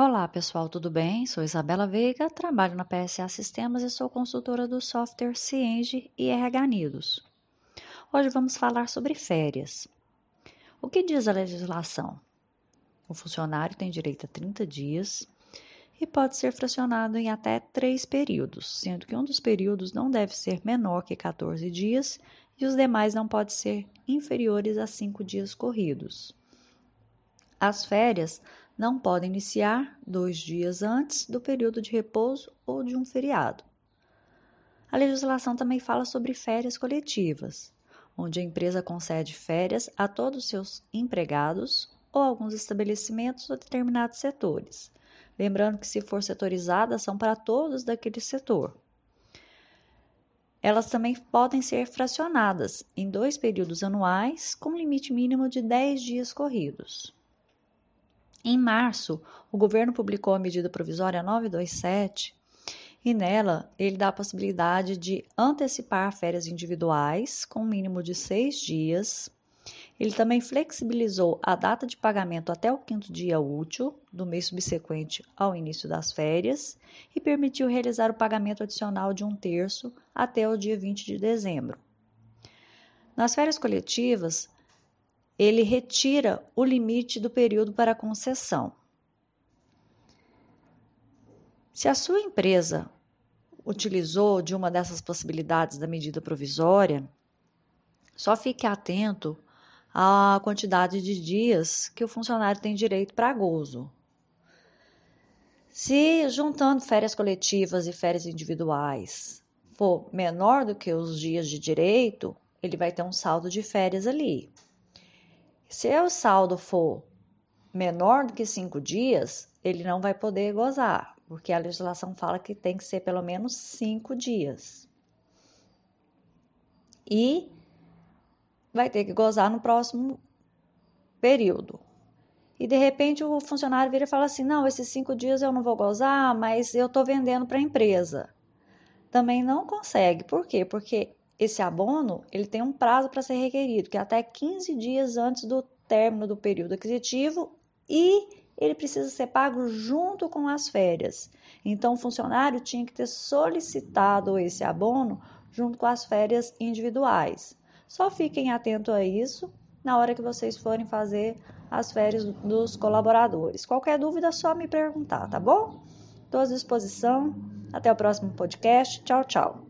Olá pessoal, tudo bem? Sou Isabela Veiga, trabalho na PSA Sistemas e sou consultora do software Cienge e RH Nidos. Hoje vamos falar sobre férias. O que diz a legislação? O funcionário tem direito a 30 dias e pode ser fracionado em até três períodos, sendo que um dos períodos não deve ser menor que 14 dias e os demais não podem ser inferiores a 5 dias corridos. As férias não podem iniciar dois dias antes do período de repouso ou de um feriado. A legislação também fala sobre férias coletivas, onde a empresa concede férias a todos os seus empregados ou alguns estabelecimentos ou determinados setores. Lembrando que, se for setorizada, são para todos daquele setor. Elas também podem ser fracionadas em dois períodos anuais, com limite mínimo de 10 dias corridos. Em março, o governo publicou a medida provisória 927 e nela ele dá a possibilidade de antecipar férias individuais com um mínimo de seis dias. Ele também flexibilizou a data de pagamento até o quinto dia útil do mês subsequente ao início das férias e permitiu realizar o pagamento adicional de um terço até o dia 20 de dezembro. Nas férias coletivas, ele retira o limite do período para concessão. Se a sua empresa utilizou de uma dessas possibilidades da medida provisória, só fique atento à quantidade de dias que o funcionário tem direito para gozo. Se juntando férias coletivas e férias individuais for menor do que os dias de direito, ele vai ter um saldo de férias ali. Se o saldo for menor do que cinco dias, ele não vai poder gozar, porque a legislação fala que tem que ser pelo menos cinco dias. E vai ter que gozar no próximo período. E de repente o funcionário vira e fala assim: não, esses cinco dias eu não vou gozar, mas eu estou vendendo para a empresa. Também não consegue. Por quê? Porque esse abono ele tem um prazo para ser requerido, que é até 15 dias antes do término do período aquisitivo e ele precisa ser pago junto com as férias. Então, o funcionário tinha que ter solicitado esse abono junto com as férias individuais. Só fiquem atentos a isso na hora que vocês forem fazer as férias dos colaboradores. Qualquer dúvida, é só me perguntar, tá bom? Estou à disposição. Até o próximo podcast. Tchau, tchau.